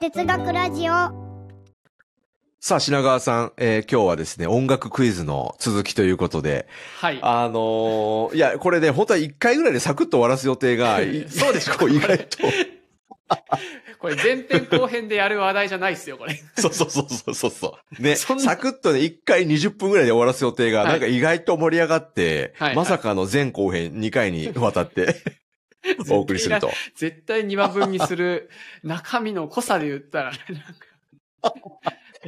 哲学ラジオ。さあ、品川さん、えー今日はですね、音楽クイズの続きということで、はい。あのーいや、これね、本当は1回ぐらいでサクッと終わらす予定が、いそうでしょこう意外と、これ前編後編でやる話題じゃないっすよ、これ。そうそうそうそうそうそう。ね、サクッとね、1回20分ぐらいで終わらす予定が、はいなんか意外と盛り上がって、はいまさかの前後編2回にわたって お送りすると。絶対2話分にする 中身の濃さで言ったら、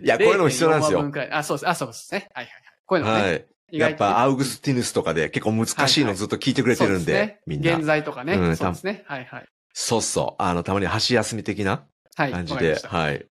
いや、こういうのも必要なんです0.4話よあ、そうです。あ、そうですね。はいはいはい。こういうのね。はい。やっぱ、アウグスティヌスとかで結構難しいのずっと聞いてくれてるんで、そうすねみんな現。在とかね。うんそうですね。はいはい。そうそう。あの、たまに箸休み的なはい。感じで、はい。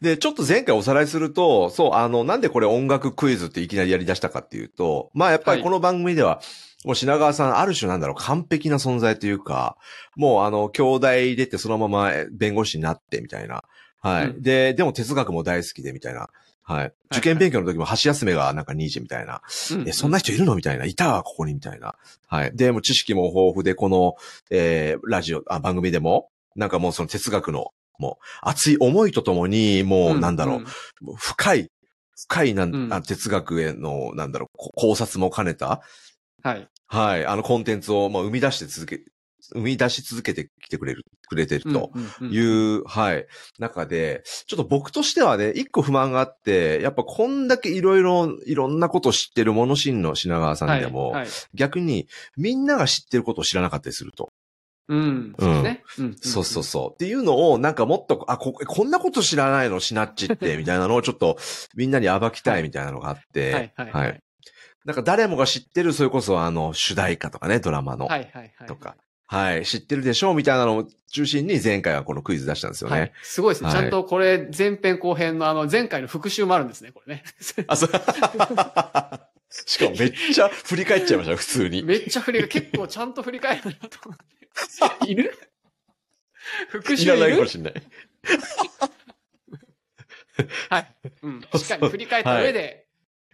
で、ちょっと前回おさらいすると、そう、あの、なんでこれ音楽クイズっていきなりやり出したかっていうと、まあやっぱりこの番組では、もう品川さん、ある種なんだろう、完璧な存在というか、もうあの、兄弟出てそのまま弁護士になってみたいな。はい。うんで、でも哲学も大好きでみたいな。はい。受験勉強の時も箸休めがなんか2時みたいな。うんえ、そんな人いるのみたいな。いたわ、ここに、みたいな。はい。で、もう知識も豊富で、この、えー、ラジオ、あ、番組でも、なんかもうその哲学の、もう、熱い思いとともに、もう、なんだろう、もう深い、深いなん、うんあ哲学への、なんだろう、こ考察も兼ねた、はい。はい、あのコンテンツを、もう生み出して続け、生み出し続けてきてくれる、くれてると。うんうんいうんう、はい、中で、ちょっと僕としてはね、一個不満があって、やっぱこんだけいろいろ、いろんなこと知ってる物心の品川さんでも、はいはい逆にみんなが知ってることを知らなかったりすると。うん。そうですね。うんそうそうそう。っていうのを、なんかもっと、あ、こ、こんなこと知らないの、シナッチって、みたいなのをちょっと、みんなに暴きたいみたいなのがあって、はいはいはい。なんか誰もが知ってる、それこそあの、主題歌とかね、ドラマの、はいはいはい。とか。はい、知ってるでしょうみたいなのを中心に前回はこのクイズ出したんですよね。はい。すごいですね。はいちゃんとこれ、前編後編のあの、前回の復習もあるんですね、これね。あ、そう。しかもめっちゃ振り返っちゃいました、普通に。めっちゃ振りが、結構ちゃんと振り返るなと思って。いる？復習いいらないかもるしれない。はい。うん。しっかり振り返った上で、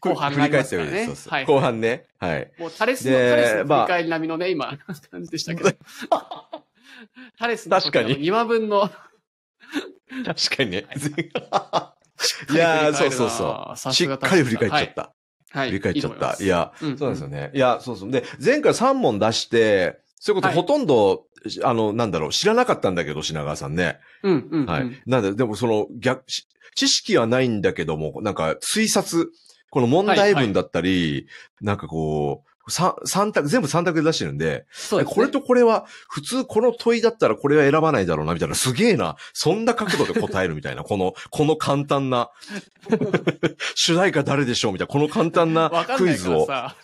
後半がありますからねそうそうはい後半ね。はい。もうタレスの、でタレスの振まあり返り並みのね、今、感じでしたけど。タレスの確かに2話分の、確かにね。いいやー、そうそうそう。しっかり振り返っちゃった。はい。振り返っちゃった。いいいや、うんそうなんですよね。いや、そうそう。で、前回3問出して、そういうことはいほとんど、あの、なんだろう、知らなかったんだけど、品川さんね。うん、うん。はい。うんなんで、でもその、逆、し知識はないんだけども、なんか、推察、この問題文だったり、なんかこう、三、三択、全部三択で出してるんで、そうですね。これとこれは、普通この問いだったらこれは選ばないだろうな、みたいな、すげえな、そんな角度で答えるみたいな、この、この簡単な、主題歌誰でしょうみたいな、この簡単なわかんないクイズを。からさ。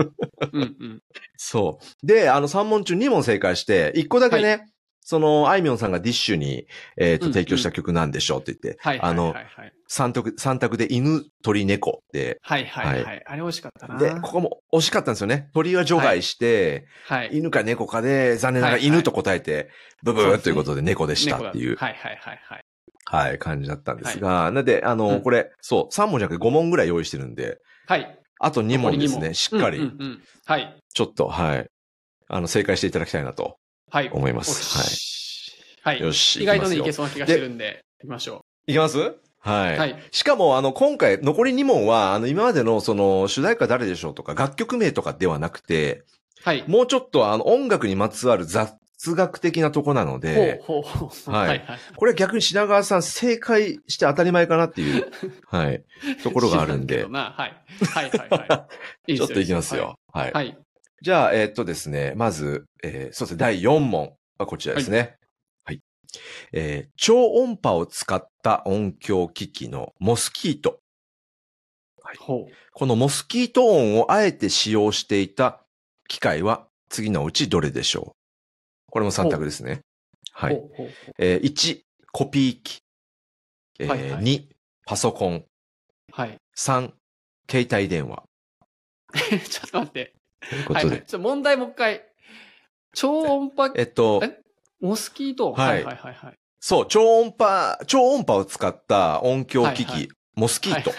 うん、うん。そう。で、あの3問中2問正解して、1個だけね、はその、あいみょんさんがディッシュに、えっ、と、うん提供した曲なんでしょうって言って、はい、はい、あのはい、はい。三択、三択で犬、鳥、猫で、はい、はい、ははい。あれ美味しかったな。で、ここも惜しかったんですよね。鳥は除外して、はい。犬か猫かで、残念ながらはい犬と答えて、ブブーということで猫でしたっていう、はい、はい、はい、はい。はい、感じだったんですが、なんで、あの、うんこれ、そう、3問じゃなくて5問ぐらい用意してるんで、はい。あと2問ですね、しっかり、うんはい。ちょっと、はい、あの、正解していただきたいなとはい。思います。はい。はい。よし意外とね、いけそうな気がしてるんで、行きましょい。いきます？はい。う。はい。しかも、あの、今回、残り2問は、あの、今までの、その、主題歌誰でしょうとか、楽曲名とかではなくて、はい。もうちょっと、あの、音楽にまつわる雑学的なとこなので、ほうほうほう。はいはい。はい。これは逆に品川さん正解して当たり前かなっていう、はい、ところがあるんで知らけど、なはい。はい、はい、はい。いいちょっといきますよ。。はい。はい。はいじゃあ、えーっとですね、まず、えーそうですね、第4問はこちらですね。はい。えー超音波を使った音響機器のモスキート。ほう。このモスキート音をあえて使用していた機械は次のうちどれでしょう？これも3択ですね。はい。えー1、コピー機。えーはいはい2、パソコン。はい。3、携帯電話。ちょっと待って。ということで。はいはい。ちょ、問題もう一回。超音波、えっと、え？モスキート？はいはいはいはいはい。そう、超音波、超音波を使った音響機器、はいはいモスキート。は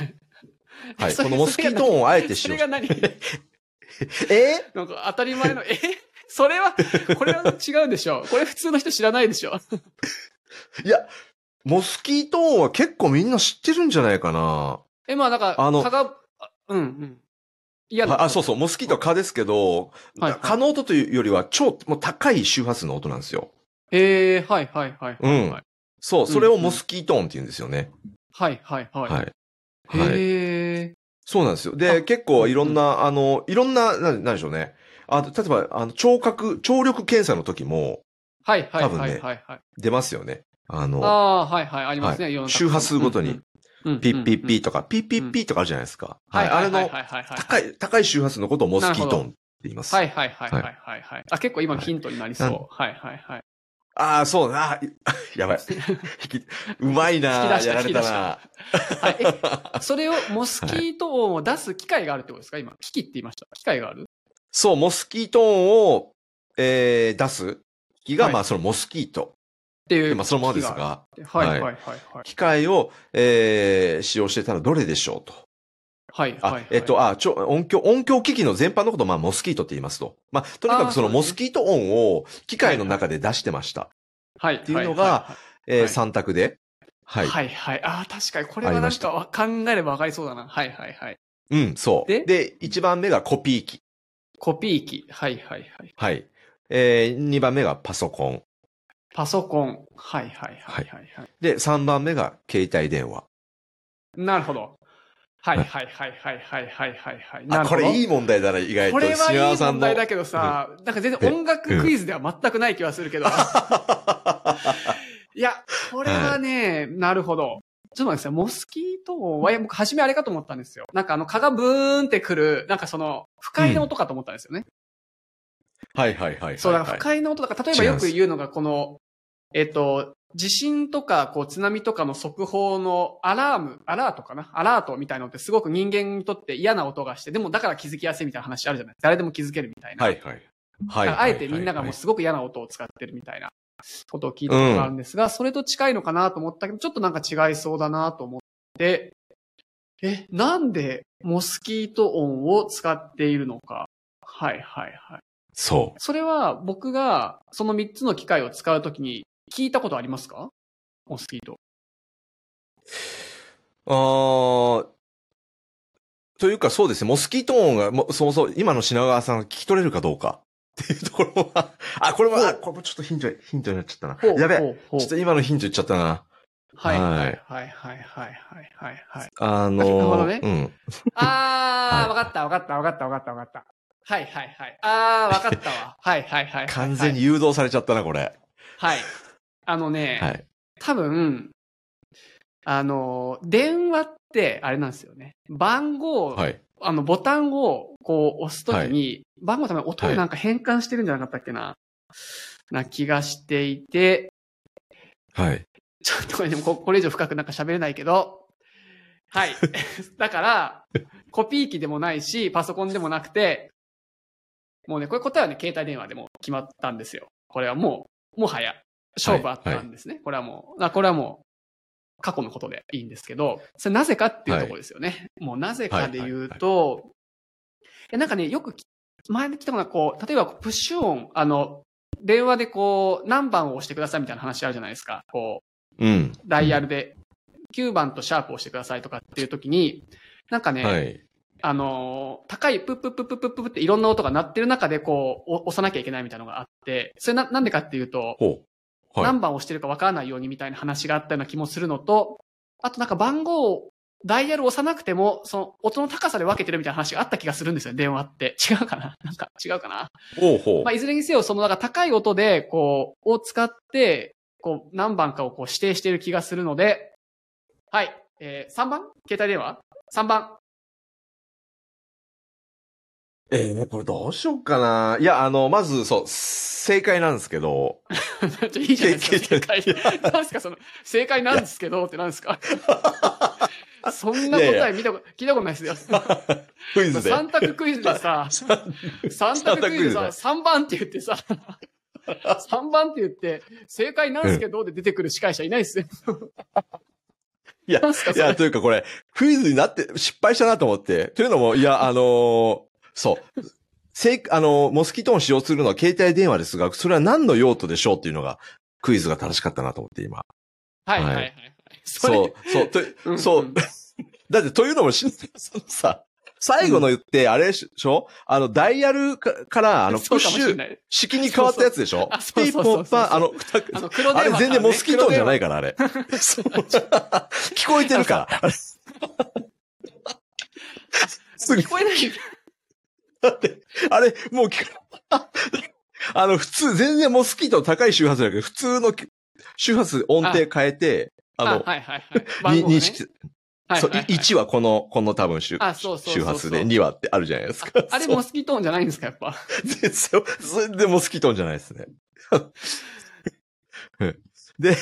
はいい。それこのモスキート音をあえて使用しそれが何？え？なんか当たり前の、え？それは、これは違うでしょ。これ普通の人知らないでしょ。いや、モスキート音は結構みんな知ってるんじゃないかな。え、まあ、だから、あの蚊が、あうんうん。嫌なあ、あそうそう、モスキートは蚊ですけど、はいはい蚊の音というよりは超、もう高い周波数の音なんですよ。ええはいはいはいはい。うんはいそう、それをモスキート音って言うんですよね。はいはいはい。はい。はい。へえ。そうなんですよ。で、あ結構いろんな、あの、いろんな、ななんでしょうね。あ例えば、あの、聴覚、聴力検査の時もはいはいはいはいはい。出ますよね。あの、ああー、はいはい、ありますね。はい周波数ごとに、うんうんピッピッピーーとか、ピッピッピーとかあるじゃないですか。ははいい。あれの。高い、高い周波数のことをモスキート音って言います。はいはいはいはいはいはい。あ、結構今のヒントになりそう。はいはいはいはい。ああ、そうだ。あー やばい。引き、うまいな引き出したやられたなはいえ それを、モスキート音を出す機械があるってことですか？今、機器って言いました。機械がある？そう、モスキート音を、えー、出す機が、はいまあ、そのモスキート。っていう。まあ、そのままですが。はいはいはいはい。機械を、えー、使用してたらどれでしょうと。はいはいえっと、あ、ちょ、音響、音響機器の全般のことを、まあ、モスキートって言いますと。まあ、とにかくそのモスキート音を機械の中で出してました。はい、っていうのがはえー、はい3択で。はい。はいはい。ああ、確かに、これはなんかわ考えればわかりそうだな。はいはいはい。うん、そう。で？で、1番目がコピー機。コピー機。はいはいはい。はい。えー、2番目がパソコン。パソコン。はいはいはいはいはい。で、3番目が携帯電話。なるほど。はいはいはいはいはいはいはいはい。これいい問題だな、意外と。これはい島い問題だけどさ、なんか全然音楽クイズでは全くない気はするけど。いや、これはね、なるほど。ちょっと待ってください。モスキート音は、僕初めあれかと思ったんですよ。なんかあの蚊がブーンってくる、なんかその、不快な音かと思ったんですよね。はいはいはいはい。そう、だ不快な音だから、例えばよく言うのが、この、えっと、地震とか、こう、津波とかの速報のアラーム、アラートかな？アラートみたいなのってすごく人間にとって嫌な音がして、でもだから気づきやすいみたいな話あるじゃない誰でも気づけるみたいな。はいはい。はいだからあえてみんながもうすごく嫌な音を使ってるみたいなことを聞いたことがあるんですが、それと近いのかなと思ったけど、ちょっとなんか違いそうだなと思って、え、なんでモスキート音を使っているのか？はいはいはい。そそれは僕がその3つの機械を使うときに聞いたことありますか？モスキート。ああ、というかそうですね、モスキート音が、もそもそも今の品川さんが聞き取れるかどうか っていうところは、あ、これも、あ、これもちょっとヒント、ヒントになっちゃったな。やべえ、ちょっと今のヒント言っちゃったな。はい。はい。はい。はい。はい。はい。はい。あのー、なるほどね。うん。あー、わ、かった、わかった、わかった、わかった、わかった。はい、はい、はい。あー、わかったわ。はい、はい、はい。完全に誘導されちゃったな、これ。はい。あのね、はい。多分、あの、電話って、あれなんですよね。番号、はい。あの、ボタンを、こう、押すときに、番号のために音をなんか変換してるんじゃなかったっけな、な気がしていて、はい。ちょっとこれでもこ、これ以上深くなんか喋れないけど、はい。だから、コピー機でもないし、パソコンでもなくて、もうね、これ答えはね、携帯電話でも決まったんですよ。これはもう、もはや、勝負あったんですね。これはもう、あこれはもう、過去のことでいいんですけど、それなぜかっていうところですよね。もうなぜかで言うと、えなんかね、よくき前に来たのが、こう、例えばプッシュ音、あの、電話でこう、何番を押してくださいみたいな話あるじゃないですか。こう、うん。ダイヤルで9番とシャープを押してくださいとかっていう時に、なんかね、はい。あのー高いプップップップップップッっていろんな音が鳴ってる中でこう、お押さなきゃいけないみたいなのがあって、それな、なんでかっていうと。何番押してるかわからないようにみたいな話があったような気もするのと、あとなんか番号を、ダイヤル押さなくても、その音の高さで分けてるみたいな話があった気がするんですよ、電話って。違うかな？なんか違うかな？ほうほうまあ、。いずれにせよ、その、なんか高い音で、こう、を使って、こう、何番かをこう指定している気がするので、はい。えー、3番？携帯電話 ?3 番。えー、これどうしようかな。いや、あの、まず、そう、正解なんですけど、いいじゃないですか、正携解。なんですか、その、正解なんですけど、ってなんですかそんな答え見たこと、聞いたことないですよ。クイズで。三択クイズでさ、三択クイズでさ、3番って言ってさ、3番って言って、正解なんすけどで出てくる司会者いないですよ。いやいや、というかこれ、クイズになって、失敗したなと思って。というのも、いや、あのーそう。せい、あのーモスキートを使用するのは携帯電話ですが、それは何の用途でしょうっていうのが、クイズが正しかったなと思って、今。はいはいはいはい。そう、そう、とうんそううん だって、というのも、しそのさ、最後の言って、あれでしょ？あの、ダイヤルかから、あの、プッシュ。式に変わったやつでしょ？そうそうピーそうあの、二あの、黒電話あれ全然モスキートーンじゃないかから、あれ。そう聞こえてるから。聞こえない。だって、あれ、もうあの、普通、全然モスキートの高い周波数だけど、普通の周波数音程変えて、あの、はいはいはい。認識す、そう、はいはいはい。1はこの、この多分周あそうそうそうそう。周波数で、2はってあるじゃないですか。あれモスキートーンじゃないんですか、やっぱ。全然、全然モスキートーンじゃないですね。うん。で、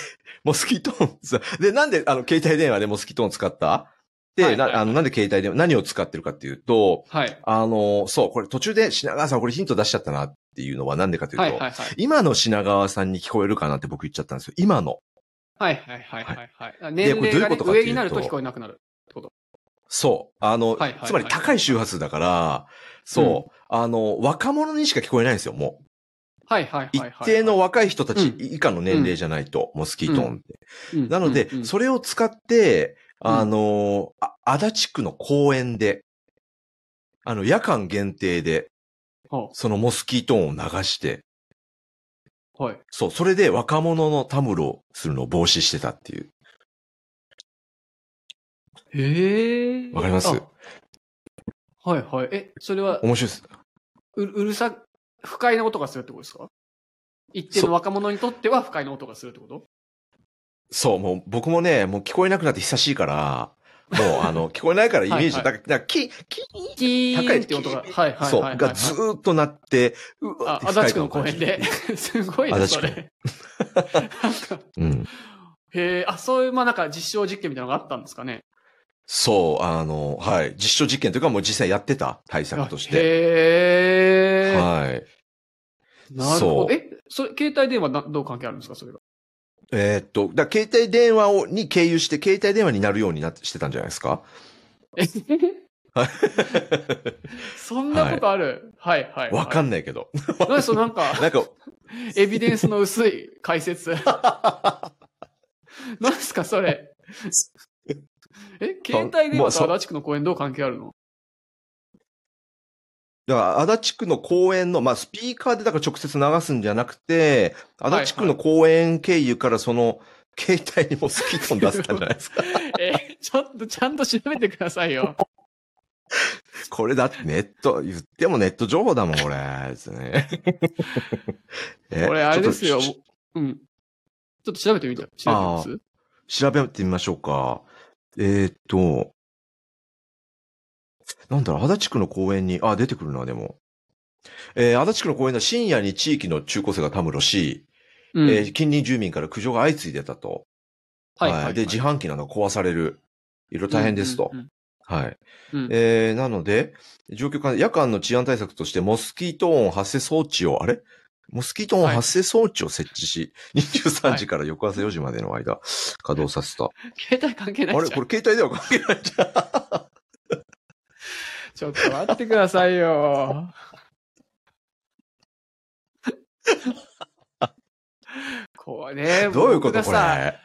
モスキートーンさ、で、なんで、あの、携帯電話でモスキートーン使った？で、はいはいはいな、あの、なんで携帯電話、何を使ってるかっていうと、はい。あの、そう、これ途中で品川さんこれヒント出しちゃったなっていうのはなんでかというと、はいはいはい。今の品川さんに聞こえるかなって僕言っちゃったんですよ。今の。はいはいはいはいはい。いう年齢がね上になると聞こえなくなるってこと。そう。あの、はいはいはいつまり高い周波数だから、そう、あの、若者にしか聞こえないんですよ、もう。はいはいはいはい。一定の若い人たちうん以下の年齢じゃないと、モスキートーンって。うん、なので、うんうんそれを使って、うんあの、あ足立区の公園で、あの、夜間限定で、はそのモスキートーンを流して、あはい。そう、それで若者のたむろするのを防止してたっていう。へえ。わかります？あはいはい。え、それは、面白いです。ううるさ、不快な音がするってことですか？一定の若者にとっては不快な音がするってこと？そう、もう僕もね、もう聞こえなくなって久しいから、もう あの、聞こえないからイメージ、はいはいだから、キキキー高いンって音が。はいはいはいそう、はい。がずーっと鳴って、うわ足立区の公園で。すごいな、それ。うん。へえ、あ、そういう、まあなんか実証実験みたいなのがあったんですかね？そう、あの、はい。実証実験というかもう実際やってた対策として。へえ。はい。なるほど。え、それ、携帯電話などう関係あるんですか、それが。えーっと、だ携帯電話をに経由して、携帯電話になるようになってしてたんじゃないですか？え そんなことある？はいはい。わかんんないけど。ない。そのなんか、なんか、エビデンスの薄い解説。なんすか、それ？え、携帯電話と足立区の公園どう関係あるの？だから、足立区の公園の、まあ、スピーカーでだから直接流すんじゃなくて、足立区の公園経由からその、携帯にもスキートン出せたんじゃないですか？え、ちょっとちゃんと調べてくださいよ。これだってネット、言ってもネット情報だもん、これ。ですね。えこれあれですよ。うん。ちょっと調べてみて。調べてみます？調べてみましょうか。えーっと、なんだろう、足立区の公園に、あ、出てくるな、でも。えー足立区の公園の深夜に地域の中高生がたむろし、うん。えー近隣住民から苦情が相次いでたと。はいはいはい。で、自販機などが壊される。いろいろ大変ですと。うんうんはい。うんうんえー、なので、状況か、夜間の治安対策として、モスキート音発生装置を、あれ？モスキート音発生装置を設置し、23時から翌朝4時までの間、稼働させた。携帯関係ないあれじゃん。これ携帯では関係ないじゃん。ちょっと待ってくださいよ。こうね、どういうことこれ？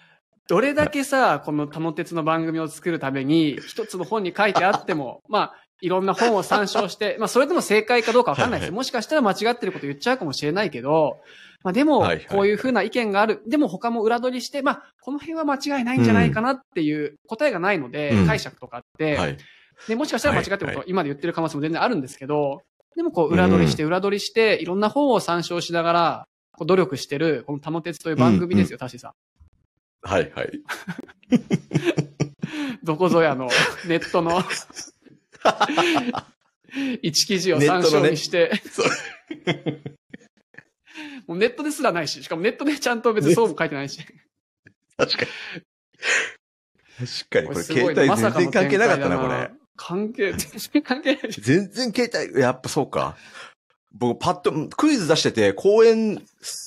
どれだけさ、このタモ鉄の番組を作るために、一つの本に書いてあっても、まあ、いろんな本を参照して、まあ、それでも正解かどうかわかんないです。もしかしたら間違ってること言っちゃうかもしれないけど、まあ、でもこういうふうな意見がある。でも他も裏取りして、まあ、この辺は間違いないんじゃないかなっていう答えがないので、うん解釈とかって、はい。で、もしかしたら間違ってること今で言ってる可能性も全然あるんですけど、でもこう裏取りして裏取りして、いろんな本を参照しながら、こう努力してる、このタモ鉄という番組ですよ、タシさん。はい、はい。どこぞやの ネットの一記事を参照にして、そう もうネットですらないし、しかもネットでちゃんと別にそうも書いてないし。確かに。確かに、これ携帯まさかの全然関係なかったな、これ。関係、全 然関係ないし。全然携帯、やっぱそうか。僕、パッと、クイズ出してて、公園、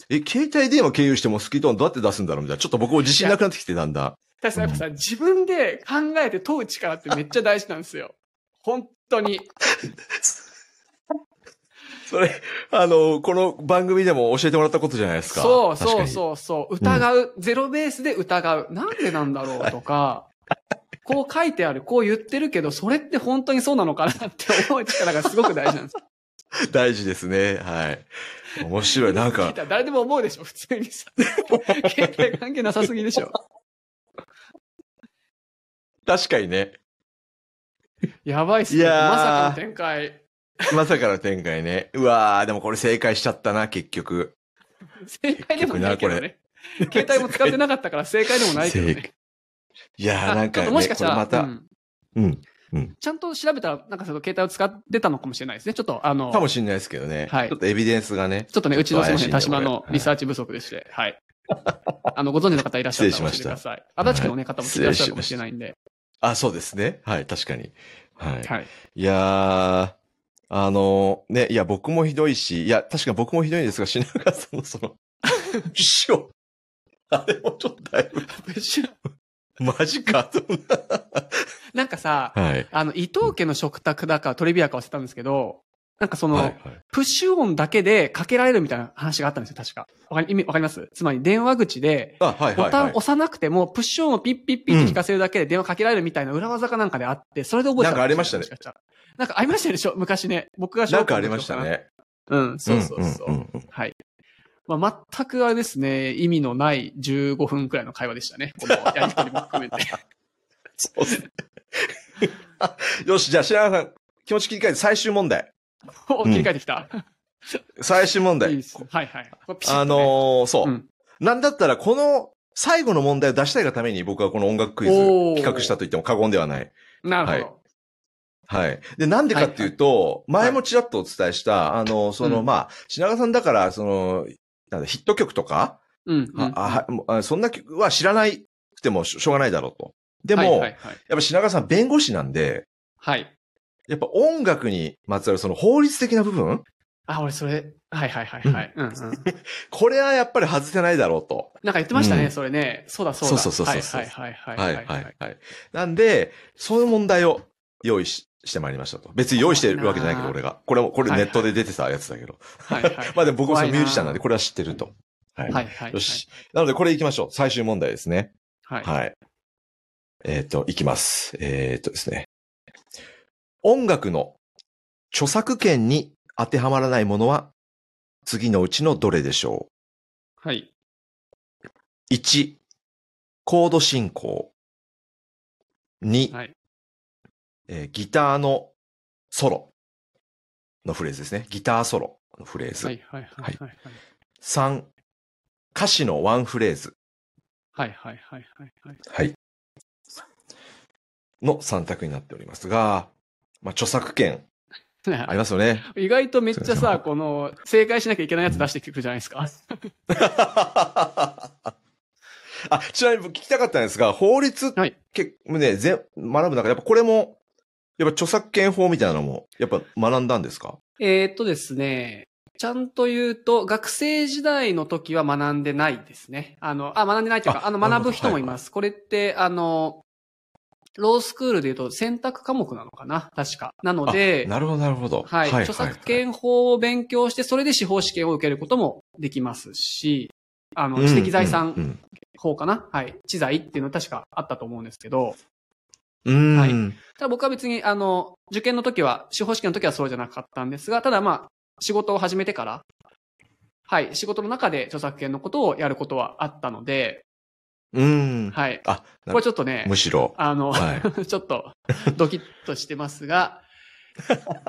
え、携帯電話経由してモスキート音どうやって出すんだろう？みたいな。ちょっと僕も自信なくなってきて、だんだん。確かにやっぱさ、自分で考えて問う力ってめっちゃ大事なんですよ。本当に。それ、あの、この番組でも教えてもらったことじゃないですか。そうそうう。そうそう。疑う、ゼロベースで疑う。なんでなんだろうとか、こう書いてある、こう言ってるけど、それって本当にそうなのかなって思う力がすごく大事なんです。大事ですね。はい。面白い。なんか、誰でも思うでしょ、普通にさ。携帯関係なさすぎでしょ。確かにね。やばいっすね。まさかの展開。まさかの展開ね。うわー、でもこれ正解しちゃったな、結局。正解でもないけど結ね。携帯も使ってなかったから正解でもないけど正ね。いやー、あなんか、ね、ちょっともしかしたら、また、うんうん。ちゃんと調べたら、なんかその携帯を使ってたのかもしれないですね。ちょっとあの、かもしれないですけどね。はいちょっとエビデンスがね。ちょっとね、うちのすみません、田島のリサーチ不足でして、はい。あの、ご存知の方いらっしゃったら教えてください。足立区のね、方も聞いてらっしゃるかもしれないんで。あ、そうですね。はい、確かに。はい。はい。いやー、あのね、いや、僕もひどいし、いや、確かに僕もひどいんですが、品川さんのその、師匠。あれもちょっとだいぶ、マジか なんかさ、た。はい。あの、伊藤家の食卓だかトリビアか忘れたんですけど、なんかその、はい、はい。プッシュ音だけでかけられるみたいな話があったんですよ、確か。わかり、意味わかります？つまり電話口で、あ、はい、はい、はい。ボタン押さなくても、プッシュ音をピッピッピッって聞かせるだけで電話かけられるみたいな裏技かなんかであって、それで覚えてたなんかありましたねなんかありましたでしょ昔ね。僕がなんかあり。ましたね。うん、そうそうそう。んんんうんはい。まあ、全くあれですね、意味のない15分くらいの会話でしたね。このやりとりも含めて。そうですね。よし、じゃあ、白川さん、気持ち切り替えて最終問題。お、切り替えてきた。最終問題いいで。す。はいはい。これピシッとあねのーそう、うんなんだったら、この最後の問題を出したいがために僕はこの音楽クイズ企画したと言っても過言ではない。なるほど。はい。で、なんでかっていうと、前もちらっとお伝えした、あの、その、うんまあ、品川さんだから、その、なんだ、ヒット曲とか、うん。うんああそんな曲は知らないくてもしょうがないだろうと。でも、はいはいはい。やっぱ品川さん弁護士なんで、はい。やっぱ音楽にまつわるその法律的な部分？あ、俺それ、はいはいはいはい。うんうん。これはやっぱり外せないだろうと。なんか言ってましたね、うんそれね。そうだそうだ。そうそうそうそうはいはいはいははいいはいはい。なんで、そういう問題を用意ししてまいりましたと。別に用意してるわけじゃないけど、俺が。これも、これネットで出てたやつだけど。はいはい。まあでも僕もそのミュージシャンなんで、これは知ってると。はい。はいはい。よし。なので、これ行きましょう。最終問題ですね。はい。はい。えっ、と、いきます。えっ、とですね。音楽の著作権に当てはまらないものは、次のうちのどれでしょはい。う ?1、コード進行。2、はい。えーギターのソロのフレーズですね。ギターソロのフレーズ。はいはいはいはい。3、歌詞のワンフレーズ。はいはいはいはいはい。はい。の3択になっておりますが、まあ、著作権 ありますよね。意外とめっちゃさ、この、正解しなきゃいけないやつ出してくるじゃないですか。あ、ちなみに僕聞きたかったんですが、法律、はいけね、ぜ学ぶ中で、やっぱこれも、やっぱ著作権法みたいなのも、やっぱ学んだんですか？えーっとですね、ちゃんと言うと、学生時代の時は学んでないですね。あの、あ、学んでないというか、あの、学ぶ人もいます。これって、あの、ロースクールで言うと選択科目なのかな？確か。なので、なるほど、なるほど。はい、著作権法を勉強して、それで司法試験を受けることもできますし、あの、知的財産うん法かな、はい。知財っていうの確かあったと思うんですけど、うん。はい。ただ僕は別に、あの、受験の時は、司法試験の時はそうじゃなかったんですが、ただまあ、仕事を始めてから、はい、仕事の中で著作権のことをやることはあったので、うん。はい。あ、これちょっとね、むしろ。あの、はい、ちょっと、ドキッとしてますが、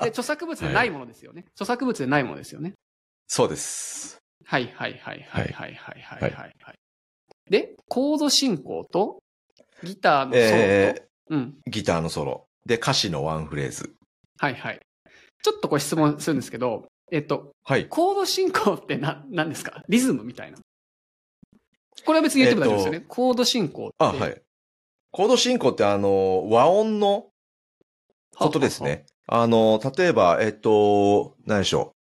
で著作物でないものですよね、はい、著作物でないものですよね。そうです。はい、はい、はい、はい、はい、はい、はい。で、コード進行と、ギターのソロと、えーうん。ー、ギターのソロ。で、歌詞のワンフレーズ。はいはい。ちょっとこれ質問するんですけど、えっと、はい。コード進行ってな、何ですか？リズムみたいな。これは別に言っても大丈夫ですよね。コード進行って。あ、はい。コード進行ってあの、和音のことですね。あの、例えば、えっと、何でしょう。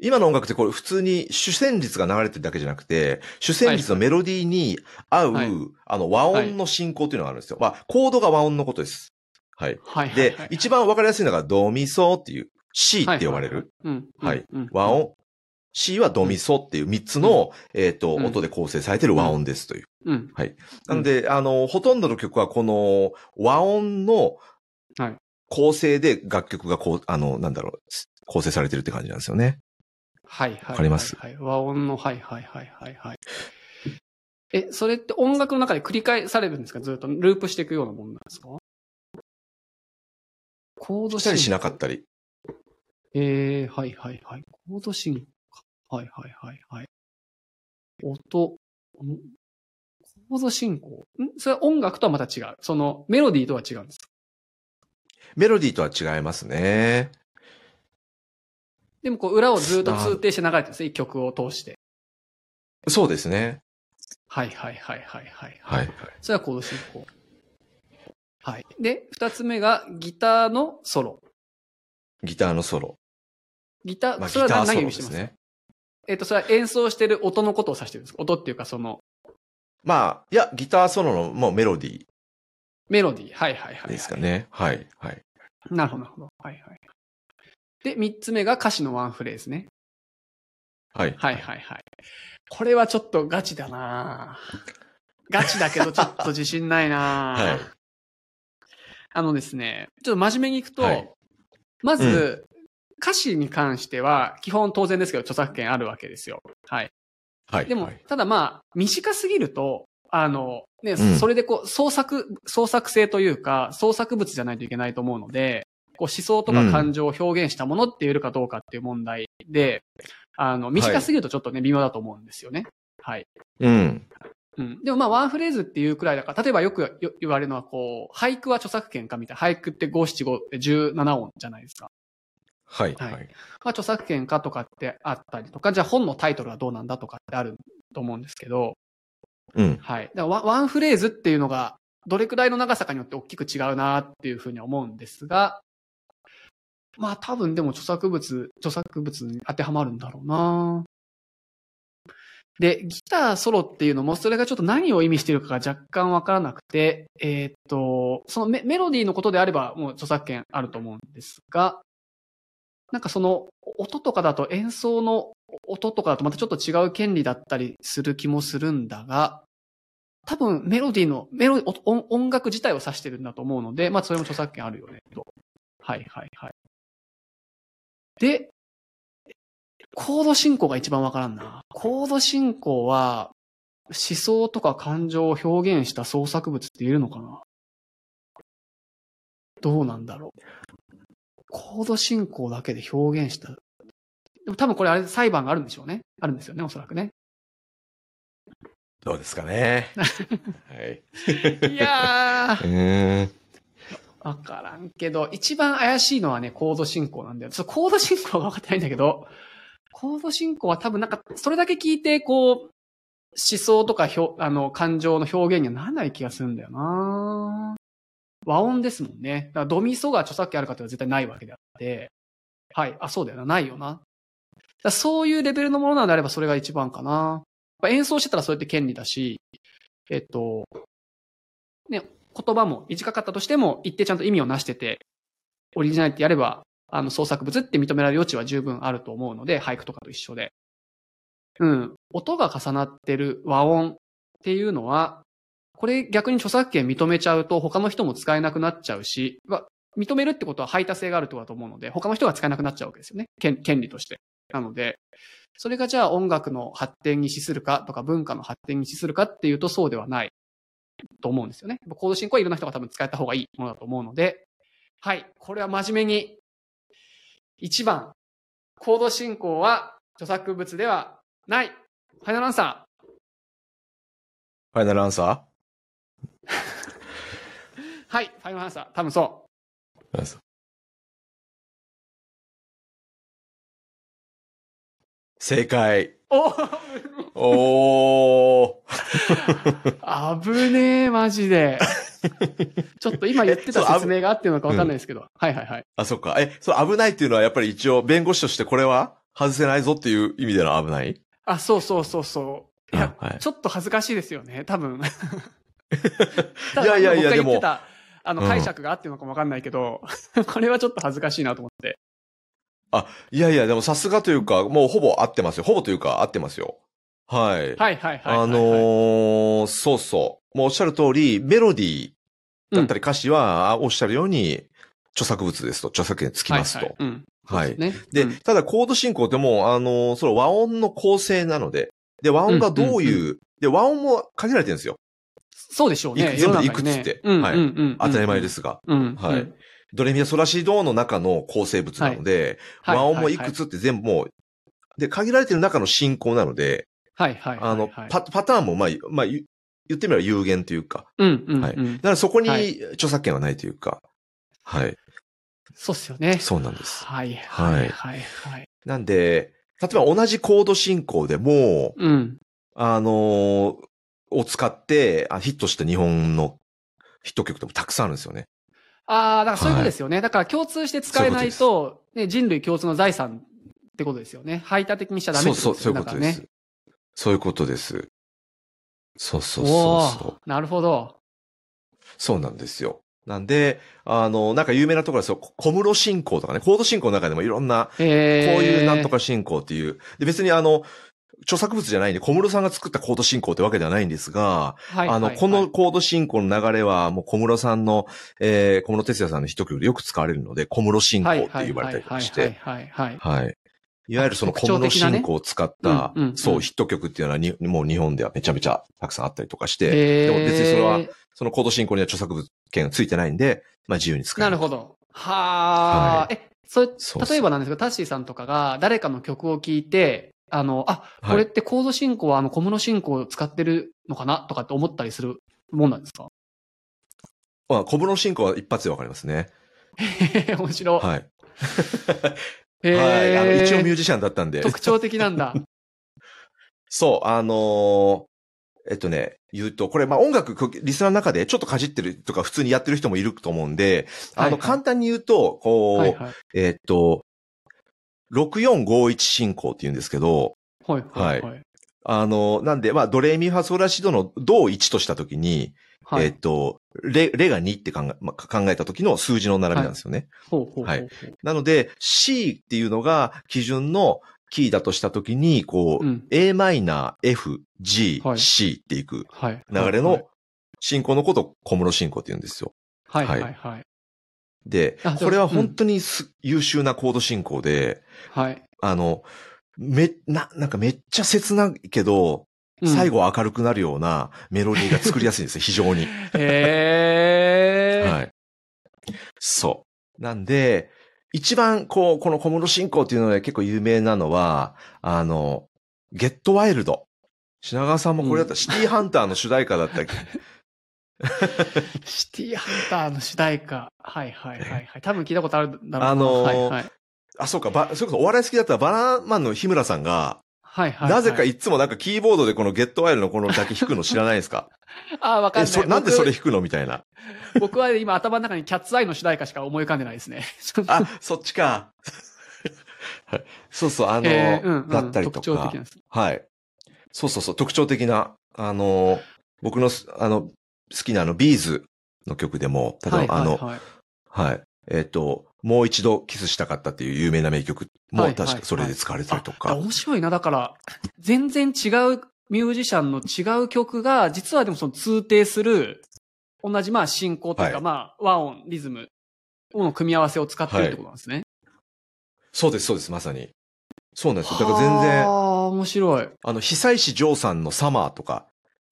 今の音楽ってこれ普通に主旋律が流れてるだけじゃなくて、主旋律のメロディーに合う、はいあの和音の進行っていうのがあるんですよ。まあ、コードが和音のことです。はい。はいはいはいではい、一番わかりやすいのがドミソっていう C って呼ばれる。うん。はいうん。和音。C はドミソっていう3つの、えっ、と、うん音で構成されている和音ですという。うん。なので、あの、ほとんどの曲はこの和音のはい構成で楽曲がこう、あの、なんだろう、構成されてるって感じなんですよね。はいはい。わかりますはいはい。和音の、はいはいはいはいはい。え、それって音楽の中で繰り返されるんですか？ずっとループしていくようなもんなんですか？コードしたりしなかかったり。ええはいはいはい。コード進行。はいはいはいはい。音、ん？コード進行？ん？それは音楽とはまた違う。そのメロディーとは違うんですか？メロディーとは違いますね。でもこう裏をずっと通底して流れてるんですね。曲を通して。そうですね。はいはいはいはいはい。はい。それはコード進行。はい。で、二つ目がギターのソロ。ギターのソロ。ギター、まあ、ギそれは何を意味してますね。えっ、と、それは演奏してる音のことを指してるんですか？音っていうかそのまあ、いや、ギターソロのもうメロディメロディー。はいはいはい、はい。ーですかね。はい。はい。なるほど、なるほど。はいはい。で、三つ目が歌詞のワンフレーズね。はい。はいはいはい。これはちょっとガチだなガチだけどちょっと自信ないな はいあのですね、ちょっと真面目にいくと、はいまず、歌詞に関しては、基本当然ですけど著作権あるわけですよ。はい。はい。でも、はいただまあ、短すぎると、あの、ね、んそれでこう、創作、創作性というか、創作物じゃないといけないと思うので、こう思想とか感情を表現したものって言えるかどうかっていう問題で、あの、短すぎるとちょっとね、微妙だと思うんですよね。はい。うん。うん。でもまあ、ワンフレーズっていうくらいだから、例えばよくよ言われるのは、こう、俳句は著作権かみたいな。俳句って五七五って17音じゃないですか。はい。はいはい。まあ、著作権かとかってあったりとか、じゃあ本のタイトルはどうなんだとかってあると思うんですけど、うん。はい。だからワンフレーズっていうのが、どれくらいの長さかによって大きく違うなっていうふうには思うんですが、まあ多分でも著作物、著作物に当てはまるんだろうなで、ギターソロっていうのも、それがちょっと何を意味しているかが若干わからなくて、えーっと、そのメメロディーのことであればもう著作権あると思うんですが、なんかその音とかだと演奏の音とかだとまたちょっと違う権利だったりする気もするんだが、多分メロディーの、メロ音音音楽自体を指してるんだと思うので、まあそれも著作権あるよね、と。はいはいはい。で、コード進行が一番わからんな。コード進行は、思想とか感情を表現した創作物って言えるのかなどうなんだろう。コード進行だけで表現した。でも多分これあれ裁判があるんでしょうね。あるんですよね、おそらくね。どうですかね。はい。いやー。わからんけど、一番怪しいのはね、コード進行なんだよ。そう、コード進行が分かってないんだけど、コード進行は多分なんか、それだけ聞いて、こう、思想とか表、あの、感情の表現にはならない気がするんだよな和音ですもんね。だからドミソが著作権あるかっていうのは絶対ないわけであって、はい、あ、そうだよな、ないよな。そういうレベルのものなのであればそれが一番かな。演奏してたらそうやって権利だし、えっと、ね、言葉も短かったとしても、一定ちゃんと意味をなしてて、オリジナリティやれば、あの、創作物って認められる余地は十分あると思うので、俳句とかと一緒で。うん。音が重なってる和音っていうのは、これ逆に著作権認めちゃうと他の人も使えなくなっちゃうし、ま認めるってことは排他性があるってことだと思うので、他の人が使えなくなっちゃうわけですよね。権利として。なので、それがじゃあ音楽の発展に資するかとか文化の発展に資するかっていうとそうではないと思うんですよね。コード進行はいろんな人が多分使えた方がいいものだと思うので、はい。これは真面目に、1番、コード進行は著作物ではない。ファイナルアンサファイナルアンサー？はい。ファイナルアンサー。多分そー正解。う。おおー。危ねえ、マジで。ちょっと今言ってた説明があってるのかわかんないですけど。はいはいはい。あ、そっか。え、そう、危ないっていうのはやっぱり一応、弁護士としてこれは外せないぞっていう意味での危ない？あ、そうそうそうそう。いや、あはいちょっと恥ずかしいですよね、多分。いやいやいやでもた、あの、うん解釈があってるのかもわかんないけど、これはちょっと恥ずかしいなと思って。いやいや、でもさすがというか、もうほぼ合ってますよ。ほぼというか合ってますよ。はい。はいはいはいはい。あのーそうそう。もうおっしゃる通り、メロディーだったり歌詞は、あおっしゃるように、著作物ですと、著作権つきますと。はいはいうん。はいでうんただコード進行ってもう、あのーその和音の構成なので、で、和音がどういう、うんで、和音も限られてるんですよ。そうでしょうね。いく全部いくつってうんはいうんうんうん当たり前ですが。うん。はいうんドレミアソラシドの中の構成物なので、はい和音もいくつって全部もう、で、限られてる中の進行なので、はいはいはいはい。あの、パ、パターンも、まあ、まあ、言言ってみれば有限というか、うんうんはいうんだ。からそこにはい著作権はないというか、はい。そうっすよね。そうなんです。はいはいはいはい。なんで、例えば同じコード進行でも、うん。あのーを使ってあヒットした日本のヒット曲でもたくさんあるんですよね。ああ、だからそういうことですよね。だから共通して使えないと、ね、人類共通の財産ってことですよね。排他的にしちゃダメですよね。そういうことです。だかそういうことです。そうそう。そうおそう。ーなるほど。そうなんですよ。なんで、あの、なんか有名なところですよ。小室進行とかね、コード進行の中でもいろんな、えー、こういうなんとか進行っていう。で、別にあの、著作物じゃないんで、小室さんが作ったコード進行ってわけではないんですが、はいあの、はい。このコード進行の流れは、もう小室さんの、えー、小室哲也さんのヒット曲でよく使われるので、小室進行って言われたりとかして、はいはいはいわゆるその特小室進行を使ったそう、ヒット曲っていうのはに、もう日本ではめちゃめちゃたくさんあったりとかして、えでも別にそれはーそのコード進行には著作物権がついてないんで、まあ自由に使える。なるほど。はあ、はい。え、そう。例えばなんですけど、タッシーさんとかが誰かの曲を聴いて、あの、あ、はいこれってコード進行はあの小室進行を使ってるのかなとかって思ったりするもんなんですか？まあ、小室進行は一発でわかりますね。へ へ面白い。はい。はい。あの、一応ミュージシャンだったんで。特徴的なんだ。そう、あのーえっとね、言うと、これ、まあ、音楽、リスナーの中でちょっとかじってるとか、普通にやってる人もいると思うんで、あの、はいはい簡単に言うと、こう、はいはい。えっと、6451進行って言うんですけど、はいはいはい。あの、なんで、まあ、ドレミファソラシドのドを1としたときに、はいえっと、レ、レが2って考え、まあ、考えたときの数字の並びなんですよね。ほうほうほうほう。はいなので、C っていうのが基準のキーだとしたときに、こう、うん。a マイナー、F、G は、い C っていくはい。流れはいの進行のことを小室進行って言うんですよ。はいはいはいはい。であ、これは本当にす、優秀なコード進行で、はい。あの、め、な、なんかめっちゃ切ないけど、うん最後明るくなるようなメロディーが作りやすいんですよ、非常に。へー。はい。そう。なんで、一番、こう、この小室進行っていうので結構有名なのは、あの、ゲットワイルド。品川さんもこれだったら、シティハンターの主題歌だったっけ、シティハンターの主題歌。はいはいはいはい。多分聞いたことあるだろうな。あのーはいはい。あ、そうか、ば、それこそお笑い好きだったらバナナマンの日村さんが、はいはいはい。なぜかいつもなんかキーボードでこのゲットワイルドのこのだけ弾くの知らないですか？あー、わかんえ、ない。なんでそれ僕弾くのみたいな。僕は今頭の中にキャッツアイの主題歌しか思い浮かんでないですね。あ、そっちか。は いそうそう、あの、へーうんうんだったりとか特徴的なん。です。はい。そうそうそう、特徴的な、あの、僕のす、あの、好きなあの、ビーズの曲でも、例えば、あの、はい。はい。えっ、と、もう一度キスしたかったっていう有名な名曲もはい確かそれで使われてたりとあか。面白いな。だから、全然違うミュージシャンの違う曲が、実はでもその通底する、同じまあ進行というか、はいまあ和音、リズムの組み合わせを使ってるってことなんですね。そうです、そうです、まさに。そうなんですよ。だから全然、ああ、面白い。あの、久石譲さんのサマーとか、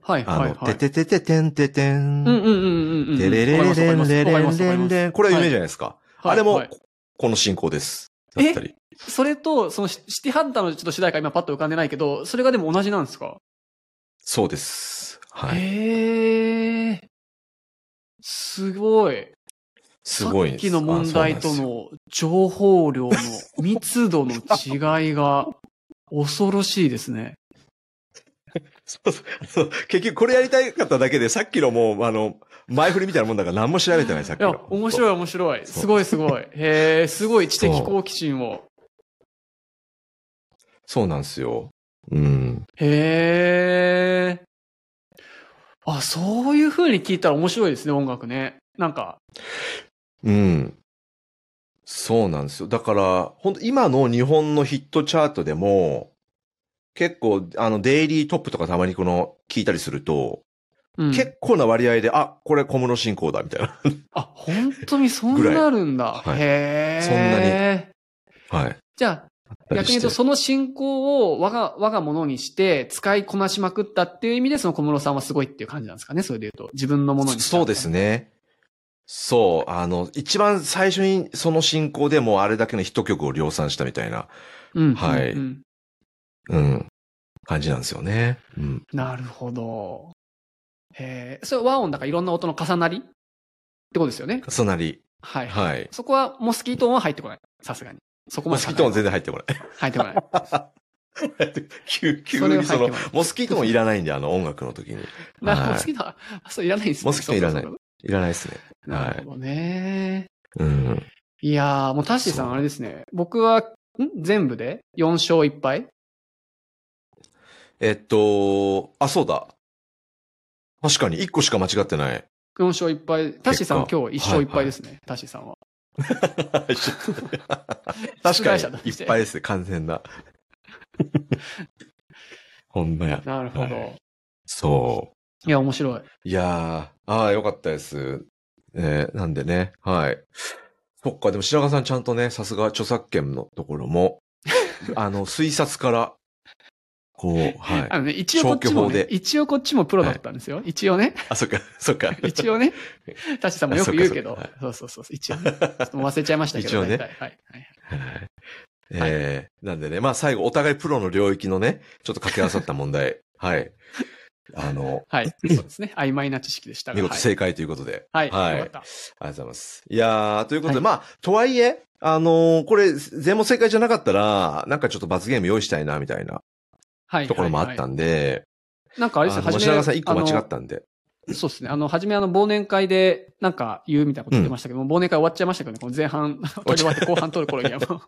はいあの、はいはい。てててててんててん、うんうんうんうんうん。てれれれれんれれんれんれん、これは有名じゃゃないですか。はいあれもはい、この進行です。だったり。それと、そのシシティハンターのちょっと主題歌今パッと浮かんでないけど、それがでも同じなんですか？そうです。はい。へえ。すごい。すごいさっきの問題との情報量の密度の違いが恐ろしいですね。そうそう結局これやりたかっただけで、さっきのもう、あの、前振りみたいなもんだから何も調べてない、さっきの。いや、面白い面白い。すごいすごい。へえ、すごい知的好奇心を。そうなんですよ。うん。へえ。あ、そういう風に聞いたら面白いですね、音楽ね。なんか、うん。そうなんですよ。だから、本当今の日本のヒットチャートでも、結構、あの、デイリートップとかたまにこの、聞いたりすると、うん、結構な割合で、あ、これ小室進行だ、みたいな。あ、本当にそんなあるんだ。はいへえ。そんなにはい。じゃあ、逆に言うと、その進行を我が、我が物にして、使いこなしまくったっていう意味で、その小室さんはすごいっていう感じなんですかね、それで言うと。自分のものにしたそうです。ね。そう、あの、一番最初にその進行でもうあれだけのヒット曲を量産したみたいな、うん。はいうんうんうん、感じなんですよね。うん。なるほど。へえ。それ和音だからいろんな音の重なりってことですよね？重なり。はい。はい。そこはモスキート音は入ってこない？さすがに。そこまでモスキートも全然入ってこない。入ってこない。急急にそのモスキートもいらないんで、あの音楽の時に。なはいモスキートは、あそういらないんですね。モスキートいらないいらないですね。なるほどね。うん。いやー、もうタッシーさんあれですね。僕は、ん？全部で？4勝1敗？えっと、あ、そうだ。確かに1個しか間違ってない。4勝1敗。タッシーさん今日1勝1敗ですね。タッシーさんは。確かに、いっぱいですね、完全な。ほんまや。なるほど。、はいそう。や、面白い。いやー、ああ、よかったです。えー、なんでね、はい。そっか、でも白川さんちゃんとね、さすが著作権のところも、あの、推察から、こう、はい。あのね、一応こっちも、ね一応こっちもプロだったんですよ。一応ね。あ、そっか、そっか。一応ね。タッシーさんもよく言うけどそうそうそう。一応ね。ちょっと忘れちゃいましたけど。一応ねはい。はいはいえーなんでね、まあ最後、お互いプロの領域のね、ちょっと掛け合わさった問題、はい。あの、はい。そうですね。曖昧な知識でしたが。見事はい正解ということで。はい。はい。あり。がとうございます。いやー、ということで、はいまあ、とはいえ、あのーこれ、全問正解じゃなかったら、なんかちょっと罰ゲーム用意したいな、みたいなはい。ところもあったはいんで、なんかあれですよ、あの初め。白川さん一個間違あったんで。のそうですね。あの、初めあの、忘年会で、なんか言うみたいなこと言ってましたけども、忘年会終わっちゃいましたけどね、この前半、取り終わって後半取る頃にはもう。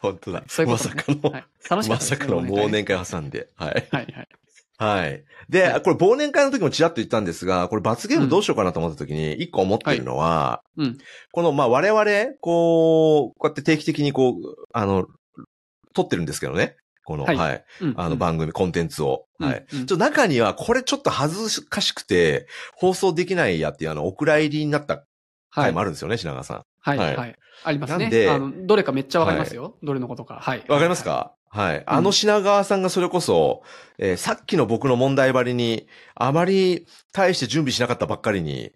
本当だ。そういうことねまさかの、はい。楽しかまったねさかの忘年会。会挟んで。はい。はいはい。はい。で、はいこれ忘年会の時もちらっと言ったんですが、これ罰ゲームどうしようかなと思った時に、一個思ってるのは、いうんこの、まあ、我々、こう、こうやって定期的にこう、あの、撮ってるんですけどね。この、ははいい。うんあの番組、コンテンツを。うんはい。うんちょ中には、これちょっと恥ずかしくて、放送できないやっていう、あの、お蔵入りになったはい回もあ。るんですよね、品川さん。はい。はいはい。ありますね。なんであの、どれかめっちゃわかりますよ。どれのことか。はい。わかりますか？はい。あの品川さんがそれこそ、えーさっきの僕の問題ばりに、あまり大して準備しなかったばっかりに、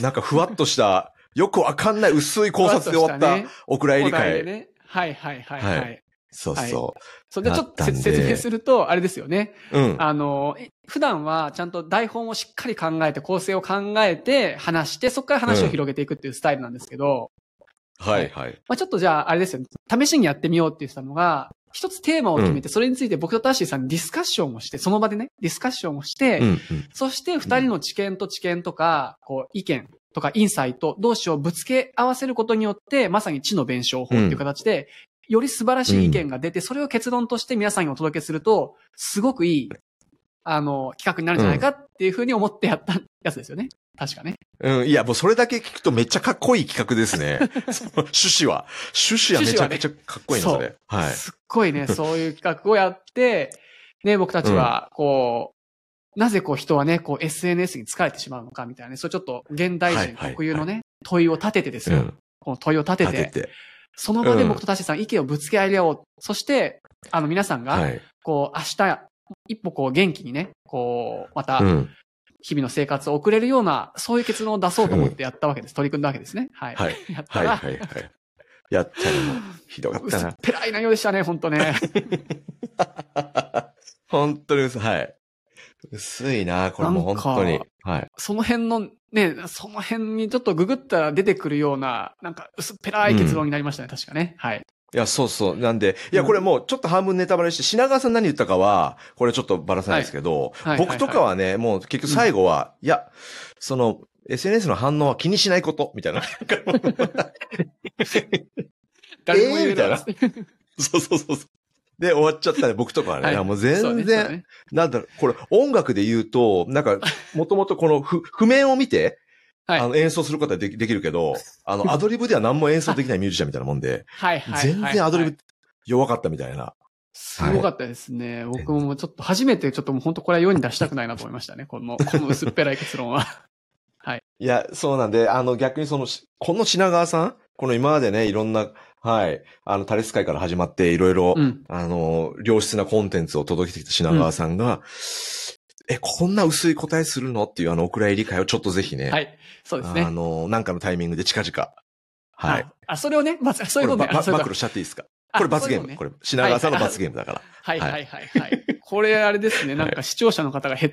なんかふわっとした、よくわかんない薄い考察で終わった、お蔵入り会。ね。はいはいはいは。はいそうそそれでちょっと説明すると、あれですよね。う。うん。あの、え普段はちゃんと台本をしっかり考えて、構成を考えて話して、そこから話を広げていくっていうスタイルなんですけど、はいはい。まあちょっとじゃあ、あれですよね。試しにやってみようって言ってたのが、一つテーマを決めて、それについて僕とタッシーさんにディスカッションをして、その場でね、ディスカッションをして、うんうん。そして二人の知見と知見とか、こう、意見とかインサイト、同士をぶつけ合わせることによって、まさに知の弁証法っていう形で、より素晴らしい意見が出て、それを結論として皆さんにお届けすると、すごくいい、あの、企画になるんじゃないかっていうふうに思ってやったやつですよね。確かね。うん、いや、もうそれだけ聞くとめっちゃかっこいい企画ですね。その趣旨は。趣旨はめちゃくちゃかっこいいな、それ。はい。すっごいね、そういう企画をやって、ね、僕たちは、こう、なぜこう人はね、こう SNS に疲れてしまうのかみたいなね、そうちょっと現代人特有のね、問いを立ててですよ。うん。この問いを立てて、立てて。その場でうん僕とタシさん意見をぶつけ合い合おう。そして、あの皆さんが、はい。こう明日、一歩こう元気にね、こう、またうん。日々の生活を送れるような、そういう結論を出そうと思ってやったわけです。取り組んだわけですね。はい。はい。やったはい、ら、はい、はい。やったらもう、ひどかった 薄っな。ぺらい内容でしたね、本当ね。本当に薄い。はい。薄いな、これも本当に。はい。その辺の、ね、その辺にちょっとググったら出てくるような、なんか薄っぺらい結論になりましたね、確かね。はい。いや、そうそう。なんで、いや、うんこれもうちょっと半分ネタバレして、品川さん何言ったかは、これちょっとばらさないですけど、はい僕とかはね、もう結局最後は、いや、その、SNS の反応は気にしないこと、みたいな。誰も言えないえー そうそうそうそう。で、終わっちゃったね、僕とかはね。はいもう全然、ねなんだろう、これ音楽で言うと、なんか、もともとこの譜譜面を見て、はいあの、演奏することはできできるけど、あの、アドリブでは何も演奏できないミュージシャンみたいなもんで、はいはいはい。全然アドリはいブ弱かったみたいな。すごかったですね。僕もちょっと初めてちょっともう本当これは世に出したくないなと思いましたね。この、この薄っぺらい結論は。いや、そうなんで、あの、逆にその、しこの品川さん、この今までね、いろんな、はい、あの、タレス会から始まって、いろいろ、うん。あの、良質なコンテンツを届けてきた品川さんが、え、こんな薄い答えするの？っていうあの、お蔵入り会をちょっとぜひね、はい。そうですあね。の、なんかのタイミングで近々、はい。あ。あ、それをね、まず、そういうことね。こればあそういうこと暴露しちゃっていいですか？あこれ罰ゲーム。これ、品川さんの罰ゲームだから。はいはいはいはい。これあれですね。なんか視聴者の方が減っ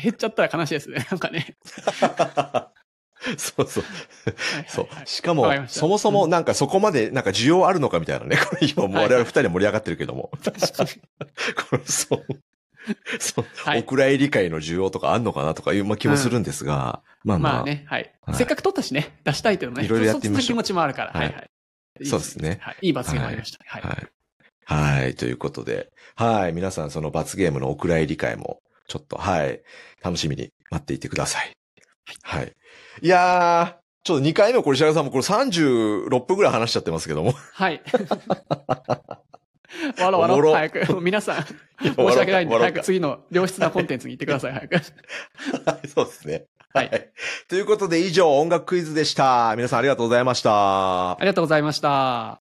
減っちゃったら悲しいですね。なんかね。そうそう。はいそうはいは。いしかもわかそもそもなんかそこまでなんか需要あるのかみたいなね。これ今もう我々二人で盛り上がってるけども。確かに。これそう。そう。はいお蔵入り会の需要とかあんのかなとかいうまあ気もするんですが、まあまあ。まあね、はいはい。せっかく撮ったしね、出したいというのね。いろいろやってみましょうそっちの気持ちもあるから。ははいいはい。そうですねはい。いい罰ゲームありましたね。はい。はい。はい。ということで、はい。皆さんその罰ゲームのお蔵入り会も、ちょっと、はい。楽しみに待っていてください。はい。いやー、ちょっと2回目これ白川さんもこれ36分くらい話しちゃってますけども。はい。わろわろ、おもろ早く。皆さん、や申し訳ないんで、早く次の良質なコンテンツに行ってください、早く。はい、そうですね。ははいい。ということで以上音楽クイズでした。皆さんありがとうございましたあ。りがとうございました。